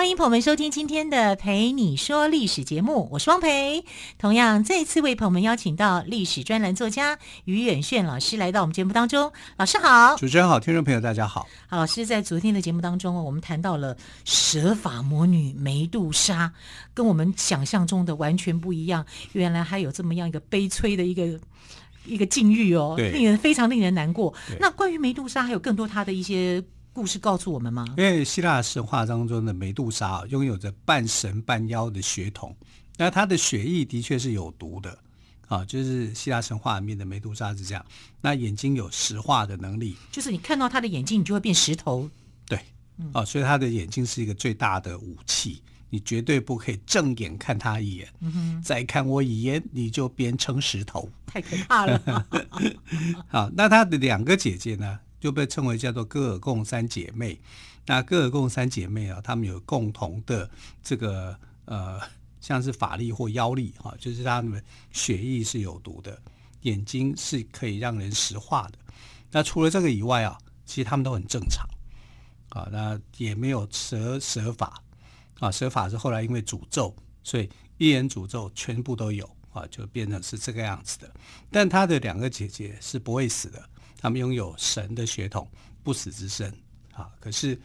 欢迎朋友们收听今天的《陪你说历史》节目，我是汪培。同样，再次为朋友们邀请到历史专栏作家于远炫老师来到我们节目当中。老师好，主持人好，听众朋友大家好。好，老师在昨天的节目当中，我们谈到了蛇法魔女梅杜莎，跟我们想象中的完全不一样。原来还有这么样一个悲催的一个一个境遇哦，令人非常令人难过。那关于梅杜莎，还有更多她的一些。故事告诉我们吗？因为希腊神话当中的梅杜莎拥有着半神半妖的血统，那她的血液的确是有毒的啊，就是希腊神话里面的梅杜莎是这样。那眼睛有石化的能力，就是你看到她的眼睛，你就会变石头。对，啊，所以她的眼睛是一个最大的武器，你绝对不可以正眼看她一眼，嗯，再看我一眼，你就变成石头，太可怕了。好，那她的两个姐姐呢？就被称为叫做戈尔贡三姐妹。那戈尔贡三姐妹啊，她们有共同的这个呃，像是法力或妖力哈，就是她们血液是有毒的，眼睛是可以让人石化的。那除了这个以外啊，其实她们都很正常啊，那也没有蛇蛇法啊，蛇法是后来因为诅咒，所以一言诅咒全部都有啊，就变成是这个样子的。但她的两个姐姐是不会死的。他们拥有神的血统，不死之身啊。可是，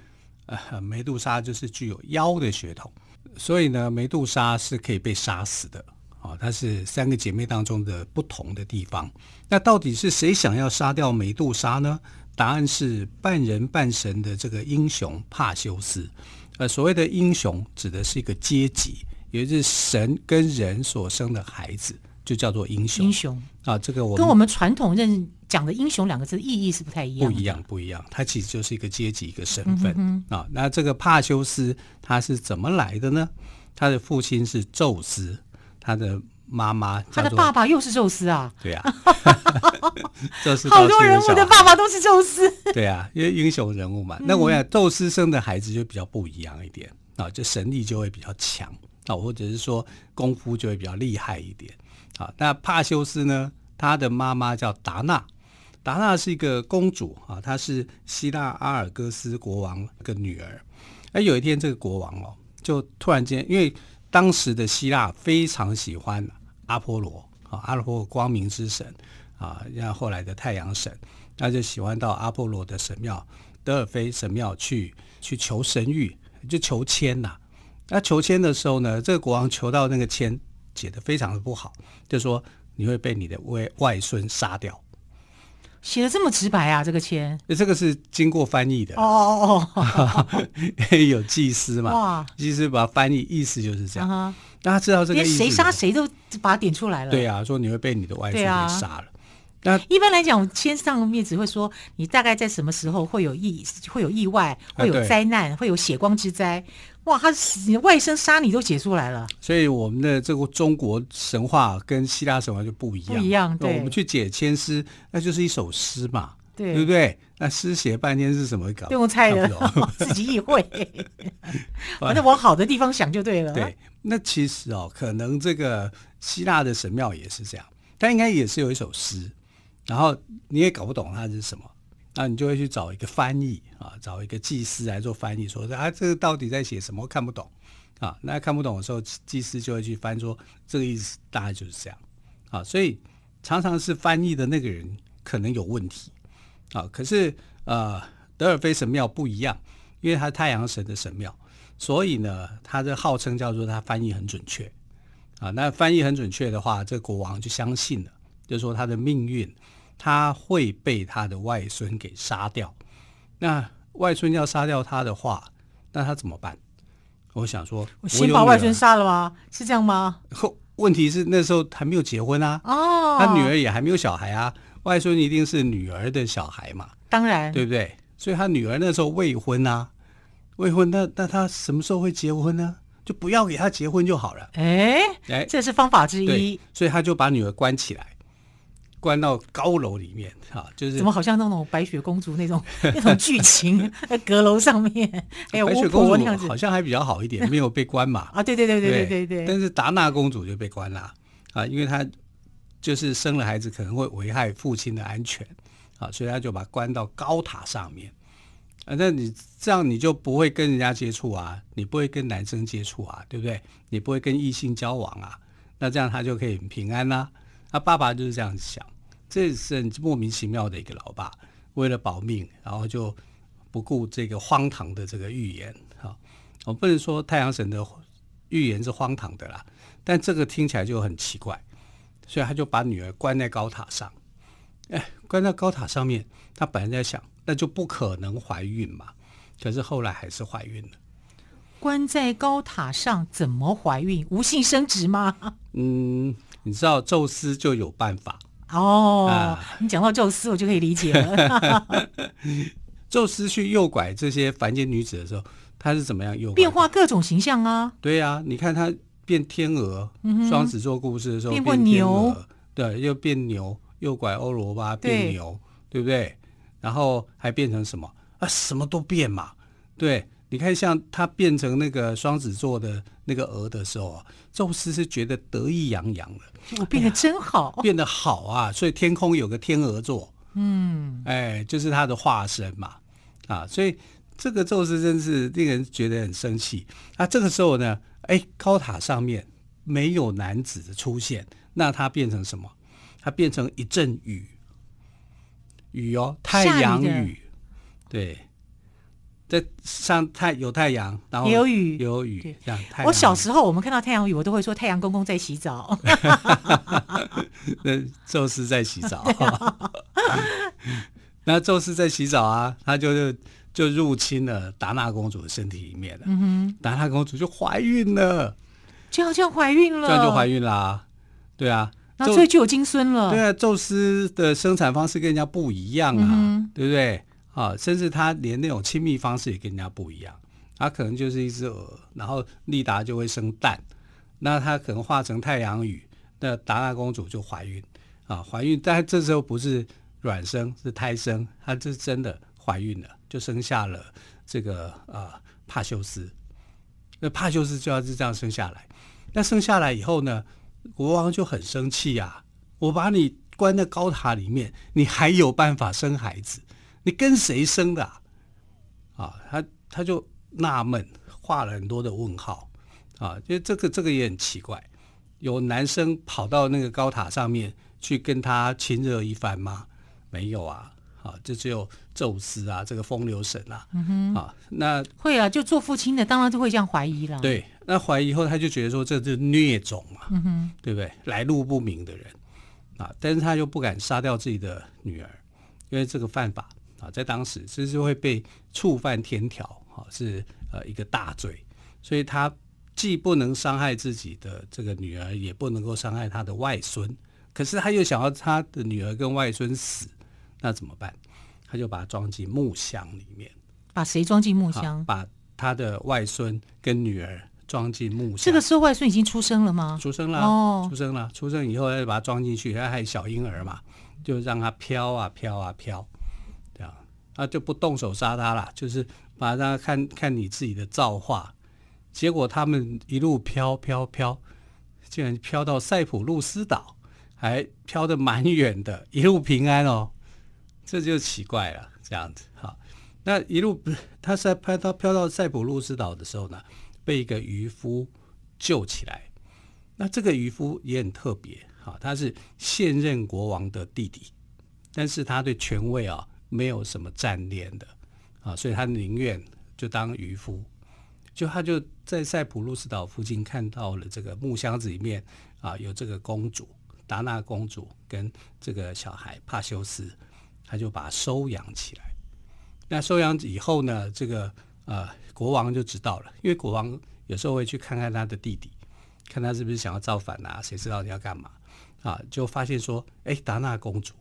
呃，梅杜莎就是具有妖的血统，所以呢，梅杜莎是可以被杀死的啊。它是三个姐妹当中的不同的地方。那到底是谁想要杀掉梅杜莎呢？答案是半人半神的这个英雄帕修斯。呃，所谓的英雄指的是一个阶级，也就是神跟人所生的孩子，就叫做英雄。英雄啊，这个我跟我们传统认。讲的英雄两个字意义是不太一样，不一样，不一样。它其实就是一个阶级，一个身份啊、嗯啊。那这个帕修斯他是怎么来的呢？他的父亲是宙斯，他的妈妈，他的爸爸又是宙斯啊？对啊，宙斯好多人物的爸爸都是宙斯。对啊，因为英雄人物嘛。那我想宙斯生的孩子就比较不一样一点啊、哦，就神力就会比较强啊、哦，或者是说功夫就会比较厉害一点啊、那帕修斯呢，他的妈妈叫达娜。达娜是一个公主啊，她是希腊阿尔戈斯国王一个女儿。而有一天，这个国王哦，就突然间，因为当时的希腊非常喜欢阿波罗啊，阿波罗光明之神啊，然后来的太阳神，那就喜欢到阿波罗的神庙德尔菲神庙去去求神谕，就求签呐。那求签的时候呢，这个国王求到那个签解的非常的不好，就说你会被你的外外孙杀掉。写的这么直白啊，这个签？这个是经过翻译的。哦哦哦，有祭司嘛？哇，祭司把它翻译，意思就是这样。那、uh -huh. 他知道这个意思，谁杀谁都把它点出来了。对啊，说你会被你的外孙给杀了。那一般来讲，签上面只会说你大概在什么时候会有意会有意外，会有灾难，啊、会有血光之灾。哇，他你的外甥杀你都解出来了，所以我们的这个中国神话跟希腊神话就不一样。不一样，对。我们去解千诗，那就是一首诗嘛，对，对不对？那诗写半天是什么搞？不用猜了，自己意会。反正往好的地方想就对了。对，那其实哦，可能这个希腊的神庙也是这样，它应该也是有一首诗，然后你也搞不懂它是什么。那你就会去找一个翻译啊，找一个祭司来做翻译，说啊，这个到底在写什么？看不懂啊。那看不懂的时候，祭司就会去翻，说这个意思大概就是这样啊。所以常常是翻译的那个人可能有问题啊。可是呃，德尔菲神庙不一样，因为他是太阳神的神庙，所以呢，他的号称叫做他翻译很准确啊。那翻译很准确的话，这国王就相信了，就说他的命运。他会被他的外孙给杀掉，那外孙要杀掉他的话，那他怎么办？我想说，我先把外孙杀了吗？是这样吗？问题是那时候还没有结婚啊，哦，他女儿也还没有小孩啊，外孙一定是女儿的小孩嘛，当然，对不对？所以他女儿那时候未婚啊，未婚，那那他什么时候会结婚呢？就不要给他结婚就好了。哎哎，这是方法之一，所以他就把女儿关起来。关到高楼里面啊，就是怎么好像那种白雪公主那种 那种剧情，在 阁楼上面，还有白雪公主好像还比较好一点，没有被关嘛。啊，对对对对对对对。但是达娜公主就被关了啊，因为她就是生了孩子可能会危害父亲的安全啊，所以她就把关到高塔上面。啊，那你这样你就不会跟人家接触啊，你不会跟男生接触啊，对不对？你不会跟异性交往啊，那这样他就可以很平安啦。他爸爸就是这样想。这是很莫名其妙的一个老爸，为了保命，然后就不顾这个荒唐的这个预言。哈，我不能说太阳神的预言是荒唐的啦，但这个听起来就很奇怪，所以他就把女儿关在高塔上。哎，关在高塔上面，他本来在想，那就不可能怀孕嘛。可是后来还是怀孕了。关在高塔上怎么怀孕？无性生殖吗？嗯，你知道宙斯就有办法。哦，啊、你讲到宙斯，我就可以理解了。宙斯去诱拐这些凡间女子的时候，他是怎么样诱拐？变化各种形象啊。对啊，你看他变天鹅，双子座故事的时候变过牛，对，又变牛，诱拐欧罗巴变牛，对，对不对？然后还变成什么啊？什么都变嘛。对，你看像他变成那个双子座的那个鹅的时候啊，宙斯是觉得得意洋洋的。我变得真好，哎，变得好啊！所以天空有个天鹅座，嗯，哎，就是他的化身嘛，啊，所以这个宙斯真是令人觉得很生气。那这个时候呢，哎，高塔上面没有男子的出现，那他变成什么？他变成一阵雨，雨哦，太阳雨，对。在上太有太阳，然后有雨，有雨。这样，我小时候我们看到太阳雨，我都会说太阳公公在洗澡。那宙斯在洗澡。那宙斯在洗澡啊，他就是就入侵了达娜公主的身体里面了。嗯哼，达娜公主就怀孕了，就要这样怀孕了，这样就怀孕啦。对啊，那所以就有金孙了。对啊，宙斯的生产方式跟人家不一样啊，嗯、对不对？啊，甚至他连那种亲密方式也跟人家不一样，他可能就是一只鹅，然后丽达就会生蛋，那他可能化成太阳雨，那达娜公主就怀孕，啊，怀孕，但这时候不是卵生，是胎生，她这是真的怀孕了，就生下了这个啊帕修斯，那帕修斯就要是这样生下来，那生下来以后呢，国王就很生气呀，我把你关在高塔里面，你还有办法生孩子？你跟谁生的啊？啊，他他就纳闷，画了很多的问号啊，就这个这个也很奇怪，有男生跑到那个高塔上面去跟他亲热一番吗？没有啊，啊，这只有宙斯啊，这个风流神啊，啊，那会啊，就做父亲的当然就会这样怀疑了。对，那怀疑以后他就觉得说这是孽种嘛，嗯，对不对？来路不明的人啊，但是他又不敢杀掉自己的女儿，因为这个犯法。啊，在当时这是会被触犯天条，哈，是呃一个大罪，所以他既不能伤害自己的这个女儿，也不能够伤害他的外孙，可是他又想要他的女儿跟外孙死，那怎么办？他就把他装进木箱里面。把谁装进木箱？把他的外孙跟女儿装进木箱。这个时候外孙已经出生了吗？出生了，哦，出生了，出生以后要把它装进去，他还有小婴儿嘛，就让它飘啊飘啊飘。啊，就不动手杀他了，就是把他看看你自己的造化。结果他们一路飘飘飘，竟然飘到塞浦路斯岛，还飘得蛮远的，一路平安哦。这就奇怪了，这样子哈。那一路 他在拍到飘到塞浦路斯岛的时候呢，被一个渔夫救起来。那这个渔夫也很特别哈，他是现任国王的弟弟，但是他对权位啊。没有什么战恋的啊，所以他宁愿就当渔夫。就他就在塞浦路斯岛附近看到了这个木箱子里面啊，有这个公主达娜公主跟这个小孩帕修斯，他就把他收养起来。那收养以后呢，这个呃国王就知道了，因为国王有时候会去看看他的弟弟，看他是不是想要造反啊，谁知道你要干嘛啊？就发现说，哎，达娜公主。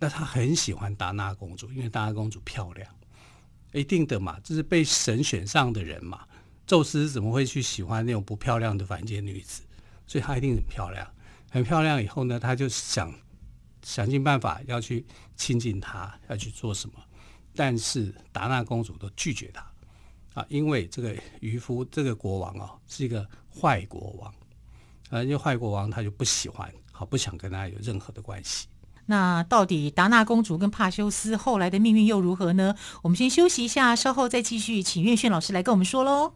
那他很喜欢达娜公主，因为达娜公主漂亮，一定的嘛，这是被神选上的人嘛。宙斯怎么会去喜欢那种不漂亮的凡间女子？所以她一定很漂亮，很漂亮。以后呢，他就想想尽办法要去亲近她，要去做什么，但是达娜公主都拒绝他啊，因为这个渔夫这个国王哦是一个坏国王，啊，因为坏国王他就不喜欢，好不想跟他有任何的关系。那到底达娜公主跟帕修斯后来的命运又如何呢？我们先休息一下，稍后再继续，请岳轩老师来跟我们说喽。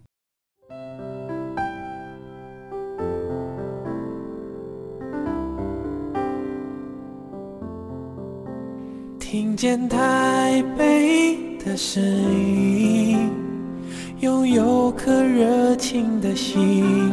听见台北的声音，拥有颗热情的心，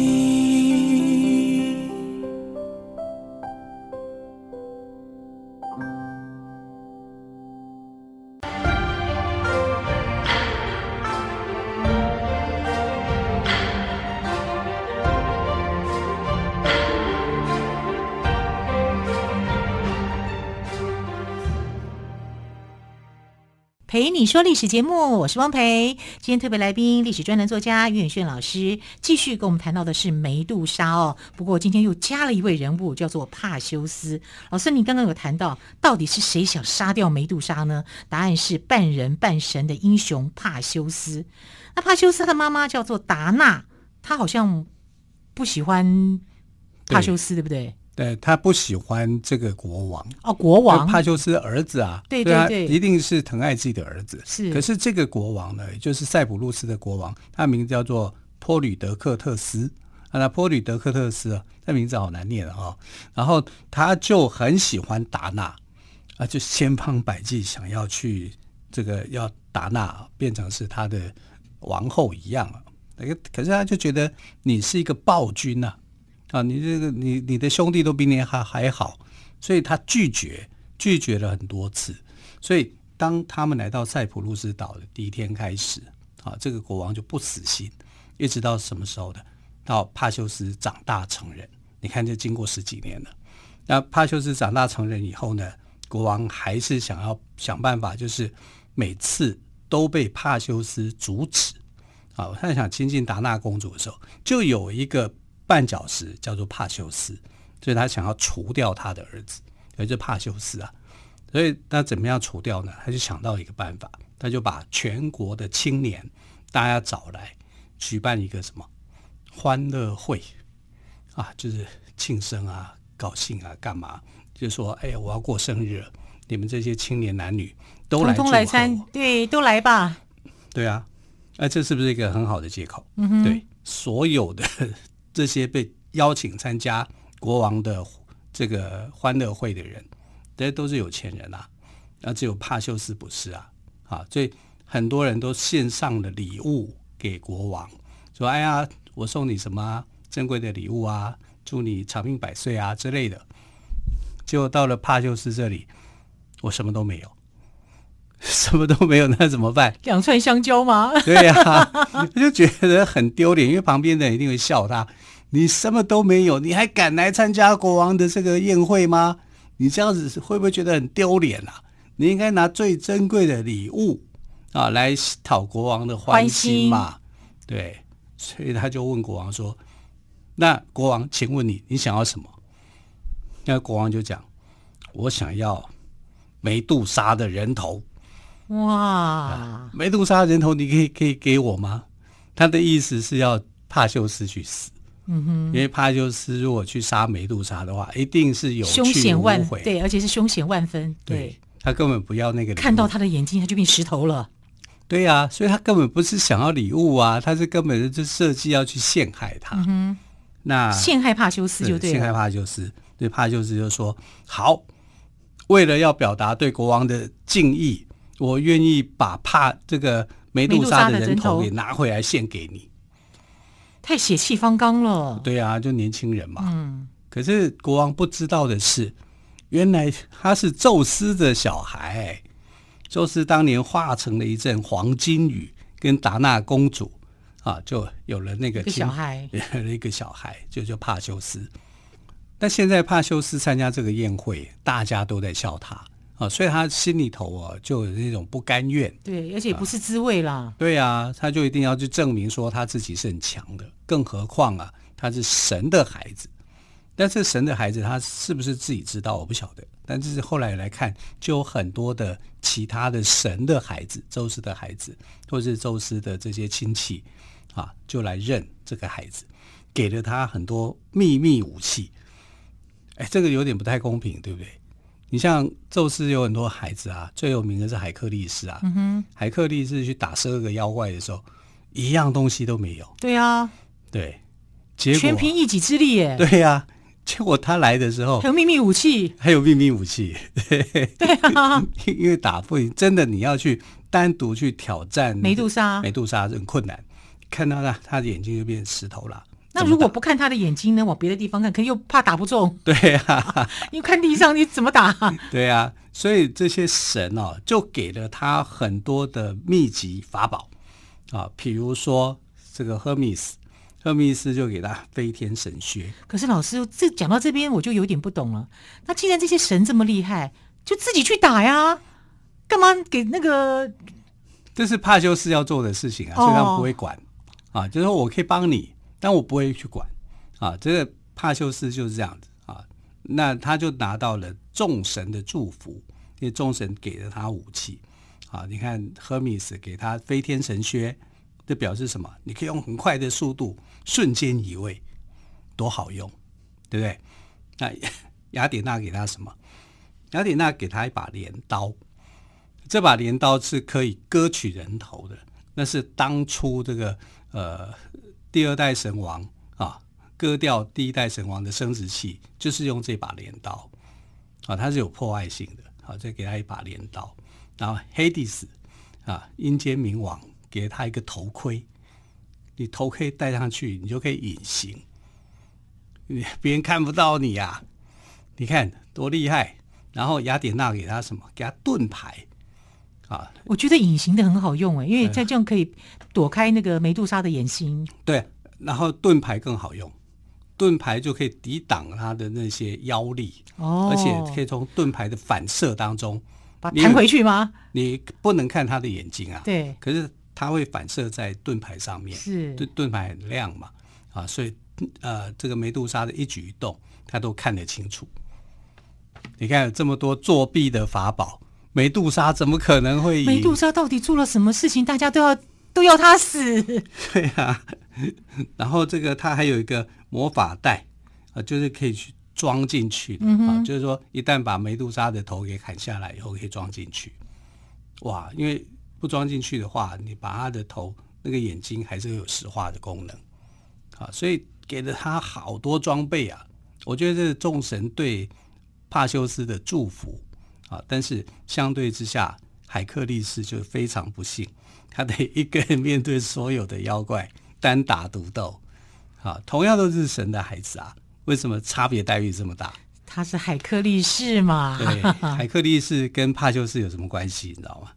你说历史节目，我是汪培。今天特别来宾，历史专栏作家于远炫老师，继续跟我们谈到的是梅杜莎哦。不过今天又加了一位人物，叫做帕修斯。老师，你刚刚有谈到，到底是谁想杀掉梅杜莎呢？答案是半人半神的英雄帕修斯。那帕修斯他的妈妈叫做达娜，她好像不喜欢帕修斯，对，对不对？对，他不喜欢这个国王哦，国王帕修斯儿子啊，对对对，一定是疼爱自己的儿子。是，可是这个国王呢，也就是塞浦路斯的国王，他名字叫做波吕德克特斯啊。那波吕德克特斯啊，这名字好难念啊、哦。然后他就很喜欢达娜啊，就千方百计想要去这个要达娜变成是他的王后一样啊。可是他就觉得你是一个暴君呐、啊。啊，你这个你你的兄弟都比你还还好，所以他拒绝拒绝了很多次。所以当他们来到塞浦路斯岛的第一天开始，啊，这个国王就不死心，一直到什么时候的？到帕修斯长大成人。你看，这经过十几年了。那帕修斯长大成人以后呢，国王还是想要想办法，就是每次都被帕修斯阻止。啊，他想亲近达娜公主的时候，就有一个。绊脚石叫做帕修斯，所以他想要除掉他的儿子，也就是帕修斯啊。所以他怎么样除掉呢？他就想到一个办法，他就把全国的青年大家找来，举办一个什么欢乐会啊，就是庆生啊、高兴啊、干嘛？就说哎呀，我要过生日了，你们这些青年男女都来，通通来参，对，都来吧。对啊，哎，这是不是一个很好的借口？嗯哼，对，所有的。这些被邀请参加国王的这个欢乐会的人，这些都是有钱人啊，那只有帕修斯不是啊，啊，所以很多人都献上了礼物给国王，说：“哎呀，我送你什么珍贵的礼物啊，祝你长命百岁啊之类的。”结果到了帕修斯这里，我什么都没有。什么都没有，那怎么办？两串香蕉吗？对呀、啊，他就觉得很丢脸，因为旁边的人一定会笑他。你什么都没有，你还敢来参加国王的这个宴会吗？你这样子会不会觉得很丢脸啊？你应该拿最珍贵的礼物啊来讨国王的欢心嘛。对，所以他就问国王说：“那国王，请问你，你想要什么？”那国王就讲：“我想要梅杜莎的人头。”哇！梅杜莎人头，你可以可以给我吗？他的意思是要帕修斯去死。嗯哼，因为帕修斯如果去杀梅杜莎的话，一定是有凶险万对，而且是凶险万分。对，对他根本不要那个，看到他的眼睛，他就变石头了。对呀、啊，所以他根本不是想要礼物啊，他是根本就设计要去陷害他。嗯，那陷害帕修斯就对了，陷害帕修斯。对，帕修斯就说好，为了要表达对国王的敬意。我愿意把帕这个梅杜莎的人头给拿回来献给你，太血气方刚了。对啊，就年轻人嘛。嗯。可是国王不知道的是，原来他是宙斯的小孩。宙斯当年化成了一阵黄金雨，跟达娜公主啊，就有了那个小孩，有了一个小孩，就叫帕修斯。但现在帕修斯参加这个宴会，大家都在笑他。啊，所以他心里头啊就有那种不甘愿。对，而且不是滋味啦。啊对啊，他就一定要去证明说他自己是很强的，更何况啊，他是神的孩子。但是神的孩子他是不是自己知道，我不晓得。但是后来来看，就有很多的其他的神的孩子，宙斯的孩子，或是宙斯的这些亲戚啊，就来认这个孩子，给了他很多秘密武器。哎，这个有点不太公平，对不对？你像宙斯有很多孩子啊，最有名的是海克力士啊。嗯哼，海克力士去打十二个妖怪的时候，一样东西都没有。对啊，对，结果全凭一己之力耶。对呀、啊。结果他来的时候，还有秘密武器，还有秘密武器。对啊，因为打不赢，真的你要去单独去挑战梅杜莎，梅杜莎很困难。看到他，他的眼睛就变石头了。那如果不看他的眼睛呢？往别的地方看，可又怕打不中。对啊，因为看地上你怎么打？对啊，所以这些神哦，就给了他很多的秘籍法宝啊，比如说这个赫密斯。赫密斯就给他飞天神靴。可是老师，这讲到这边我就有点不懂了。那既然这些神这么厉害，就自己去打呀，干嘛给那个？这是帕修斯要做的事情啊，所以他们不会管、哦、啊。就是说我可以帮你，但我不会去管啊。这个帕修斯就是这样子啊。那他就拿到了众神的祝福，因为众神给了他武器啊。你看赫米斯给他飞天神靴。这表示什么？你可以用很快的速度瞬间移位，多好用，对不对？那 雅典娜给他什么？雅典娜给他一把镰刀，这把镰刀是可以割取人头的。那是当初这个呃第二代神王啊割掉第一代神王的生殖器，就是用这把镰刀啊，它是有破坏性的。好，再给他一把镰刀，然后黑帝斯啊，阴间冥王。给他一个头盔，你头盔戴上去，你就可以隐形，你别人看不到你呀、啊。你看多厉害！然后雅典娜给他什么？给他盾牌啊！我觉得隐形的很好用哎，因为这样可以躲开那个梅杜莎的眼睛。对，然后盾牌更好用，盾牌就可以抵挡他的那些妖力哦，而且可以从盾牌的反射当中把它弹回去吗？你不能看他的眼睛啊。对，可是。它会反射在盾牌上面，是盾盾牌很亮嘛，啊，所以呃，这个梅杜莎的一举一动，他都看得清楚。你看有这么多作弊的法宝，梅杜莎怎么可能会赢？梅杜莎到底做了什么事情？大家都要都要他死？对啊，然后这个他还有一个魔法袋啊，就是可以去装进去的、嗯、啊，就是说一旦把梅杜莎的头给砍下来以后，可以装进去。哇，因为。不装进去的话，你把他的头那个眼睛还是有石化的功能，啊，所以给了他好多装备啊。我觉得这是众神对帕修斯的祝福啊，但是相对之下，海克力士就非常不幸，他得一个人面对所有的妖怪，单打独斗。啊，同样都是神的孩子啊，为什么差别待遇这么大？他是海克力士嘛？对，海克力士跟帕修斯有什么关系？你知道吗？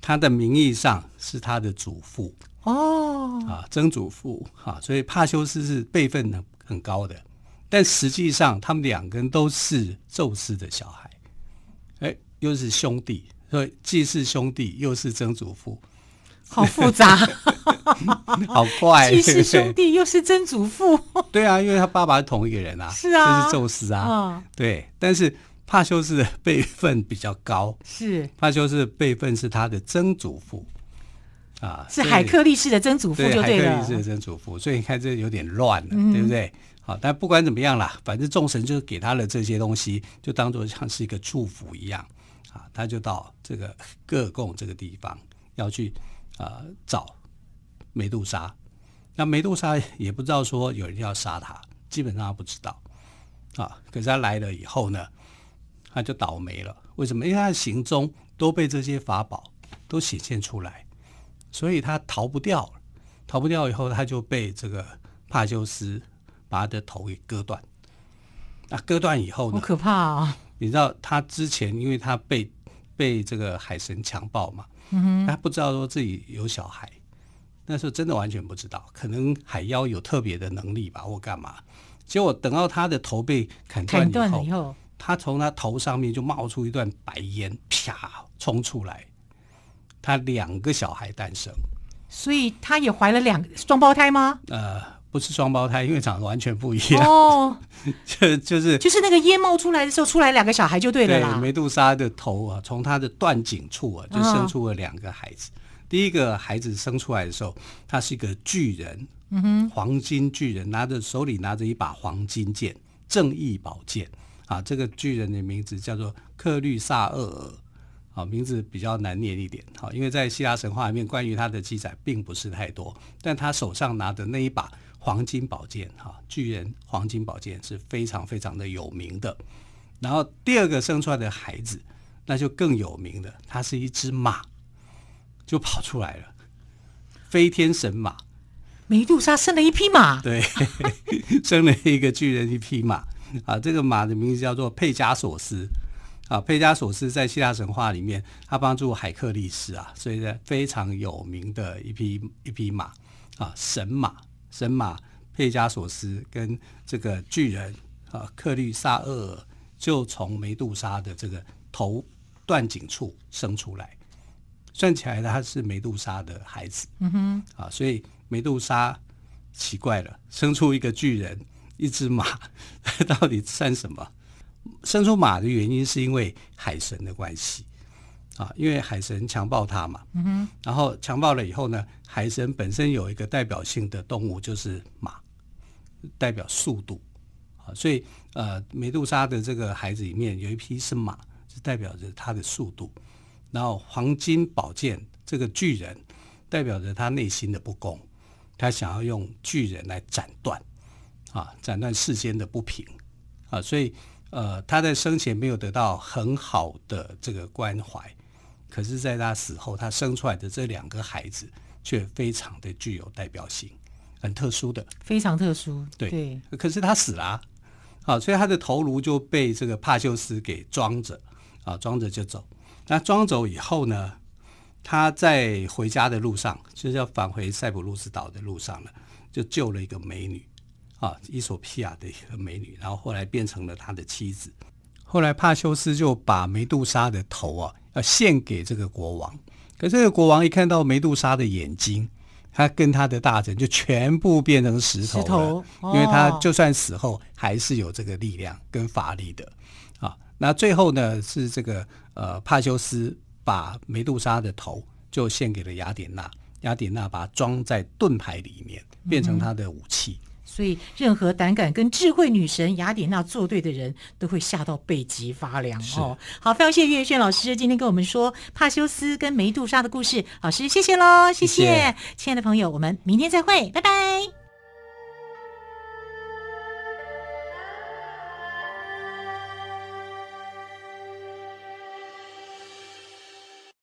他的名义上是他的祖父哦，啊，曾祖父啊，所以帕修斯是辈分很很高的，但实际上他们两个人都是宙斯的小孩，哎，又是兄弟，所以既是兄弟又是曾祖父，好复杂，好怪，既是兄弟又是曾祖父，对啊，因为他爸爸是同一个人啊，是啊，这是宙斯啊，哦、对，但是。帕修斯的辈分比较高，是。帕修斯的辈分是他的曾祖父。啊，是海克力士的曾祖父就对了，海克力士的曾祖父，所以你看这有点乱了，嗯、对不对？好，但不管怎么样啦，反正众神就是给他了这些东西，就当做像是一个祝福一样啊，他就到这个 戈尔贡这个地方要去啊找梅杜莎，那梅杜莎也不知道说有人要杀他，基本上他不知道啊，可是他来了以后呢？他就倒霉了，为什么？因为他的行踪都被这些法宝都显现出来，所以他逃不掉了。逃不掉以后，他就被这个帕修斯把他的头给割断。那割断以后呢？好可怕啊！你知道他之前，因为他被被这个海神强暴嘛，嗯，他不知道说自己有小孩，那时候真的完全不知道，可能海妖有特别的能力吧，或干嘛。结果等到他的头被砍断以后，他从他头上面就冒出一段白烟，啪冲出来，他两个小孩诞生。所以他也怀了两双胞胎吗？呃，不是双胞胎，因为长得完全不一样。哦，就就是就是那个烟冒出来的时候，出来两个小孩就对了啦。对，梅杜莎的头啊，从她的断颈处啊，就生出了两个孩子。哦、第一个孩子生出来的时候，他是一个巨人，嗯哼，黄金巨人，拿着手里拿着一把黄金剑，正义宝剑啊。这个巨人的名字叫做克律萨厄尔。好，名字比较难念一点。好，因为在希腊神话里面，关于他的记载并不是太多。但他手上拿的那一把黄金宝剑，哈，巨人黄金宝剑是非常非常的有名的。然后第二个生出来的孩子，那就更有名的，他是一只马，就跑出来了，飞天神马。梅杜莎生了一匹马，对，生了一个巨人一匹马。啊，这个马的名字叫做佩加索斯。啊，佩加索斯在希腊神话里面，他帮助海克力斯啊，所以呢非常有名的一匹一匹马啊，神马神马佩加索斯跟这个巨人啊克律萨厄尔就从梅杜莎的这个头断颈处生出来，算起来他是梅杜莎的孩子。嗯哼，啊，所以梅杜莎奇怪了，生出一个巨人，一只马，到底算什么？生出马的原因是因为海神的关系啊，因为海神强暴他嘛，嗯哼，然后强暴了以后呢，海神本身有一个代表性的动物就是马，代表速度。啊，所以呃，梅杜莎的这个孩子里面有一匹是马，是代表着他的速度，然后黄金宝剑这个巨人代表着他内心的不公，他想要用巨人来斩断啊，斩断世间的不平。啊，所以。呃，他在生前没有得到很好的这个关怀，可是，在他死后，他生出来的这两个孩子却非常的具有代表性，很特殊的，非常特殊。对，对，可是他死了啊，啊，所以他的头颅就被这个帕修斯给装着，啊，装着就走。那装走以后呢，他在回家的路上，就是要返回塞浦路斯岛的路上了，就救了一个美女。啊，伊索皮亚的一个美女，然后后来变成了他的妻子。后来帕修斯就把梅杜莎的头啊，要献给这个国王。可这个国王一看到梅杜莎的眼睛，他跟他的大臣就全部变成石头了，石头哦、因为他就算死后还是有这个力量跟法力的。啊，那最后呢是这个呃帕修斯把梅杜莎的头就献给了雅典娜，雅典娜把它装在盾牌里面，变成他的武器。嗯所以，任何胆敢跟智慧女神雅典娜作对的人，都会吓到背脊发凉哦。好，非常谢谢岳轩老师今天跟我们说帕修斯跟梅杜莎的故事。老师，谢谢喽，谢谢，谢谢亲爱的朋友，我们明天再会，拜拜。